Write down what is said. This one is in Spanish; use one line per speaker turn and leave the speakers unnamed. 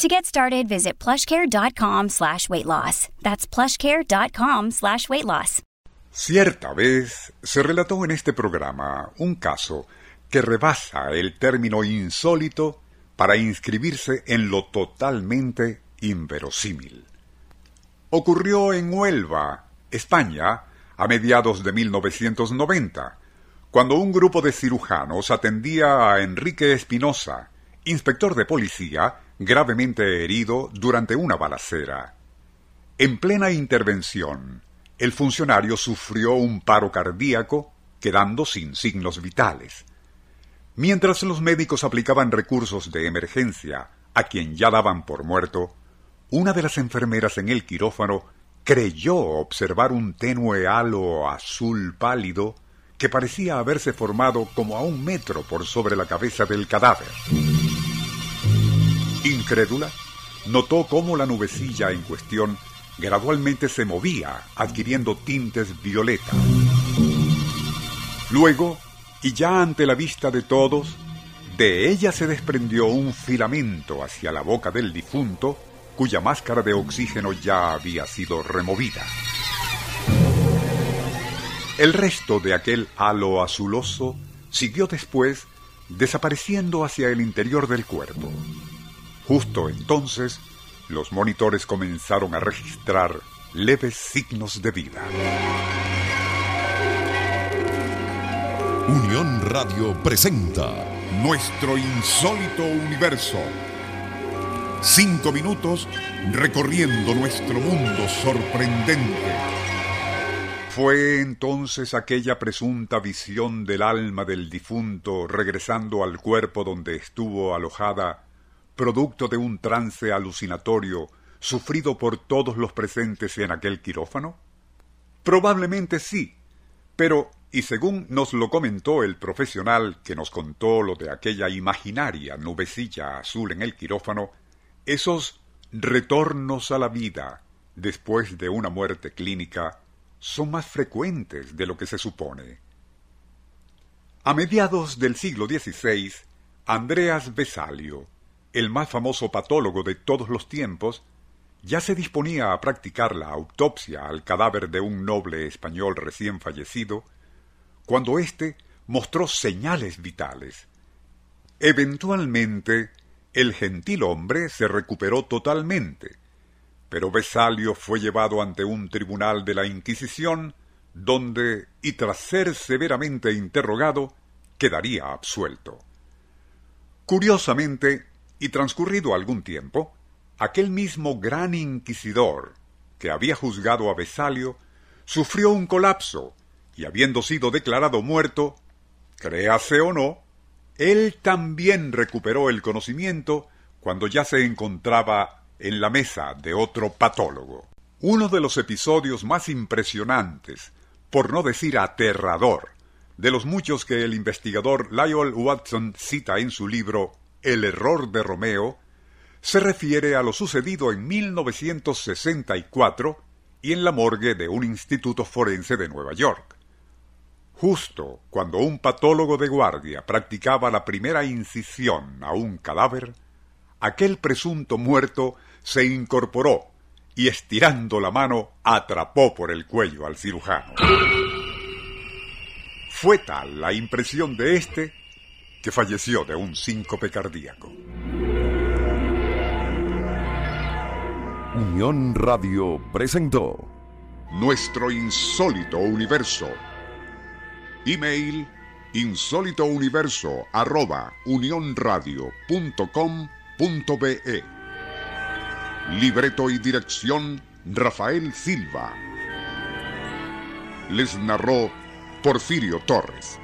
To get started, visit plushcare.com slash weight loss. That's plushcare.com slash weight loss.
Cierta vez se relató en este programa un caso que rebasa el término insólito para inscribirse en lo totalmente inverosímil. Ocurrió en Huelva, España, a mediados de 1990, cuando un grupo de cirujanos atendía a Enrique Espinosa, inspector de policía, gravemente herido durante una balacera. En plena intervención, el funcionario sufrió un paro cardíaco, quedando sin signos vitales. Mientras los médicos aplicaban recursos de emergencia a quien ya daban por muerto, una de las enfermeras en el quirófano creyó observar un tenue halo azul pálido que parecía haberse formado como a un metro por sobre la cabeza del cadáver. Incrédula, notó cómo la nubecilla en cuestión gradualmente se movía, adquiriendo tintes violeta. Luego, y ya ante la vista de todos, de ella se desprendió un filamento hacia la boca del difunto, cuya máscara de oxígeno ya había sido removida. El resto de aquel halo azuloso siguió después desapareciendo hacia el interior del cuerpo. Justo entonces, los monitores comenzaron a registrar leves signos de vida.
Unión Radio presenta Nuestro Insólito Universo. Cinco minutos recorriendo nuestro mundo sorprendente.
Fue entonces aquella presunta visión del alma del difunto regresando al cuerpo donde estuvo alojada, producto de un trance alucinatorio sufrido por todos los presentes en aquel quirófano? Probablemente sí, pero, y según nos lo comentó el profesional que nos contó lo de aquella imaginaria nubecilla azul en el quirófano, esos retornos a la vida después de una muerte clínica son más frecuentes de lo que se supone. A mediados del siglo XVI, Andreas Vesalio, el más famoso patólogo de todos los tiempos, ya se disponía a practicar la autopsia al cadáver de un noble español recién fallecido, cuando éste mostró señales vitales. Eventualmente, el gentil hombre se recuperó totalmente, pero Vesalio fue llevado ante un tribunal de la Inquisición, donde, y tras ser severamente interrogado, quedaría absuelto. Curiosamente, y transcurrido algún tiempo, aquel mismo gran inquisidor que había juzgado a Vesalio sufrió un colapso y habiendo sido declarado muerto, créase o no, él también recuperó el conocimiento cuando ya se encontraba en la mesa de otro patólogo. Uno de los episodios más impresionantes, por no decir aterrador, de los muchos que el investigador Lyle Watson cita en su libro El error de Romeo, se refiere a lo sucedido en 1964 y en la morgue de un instituto forense de Nueva York. Justo cuando un patólogo de guardia practicaba la primera incisión a un cadáver, aquel presunto muerto se incorporó y estirando la mano atrapó por el cuello al cirujano. Fue tal la impresión de éste que falleció de un síncope cardíaco.
Unión Radio presentó
Nuestro insólito universo. Email insólitouniverso arroba unionradio.com.be Libreto y dirección Rafael Silva. Les narró Porfirio Torres.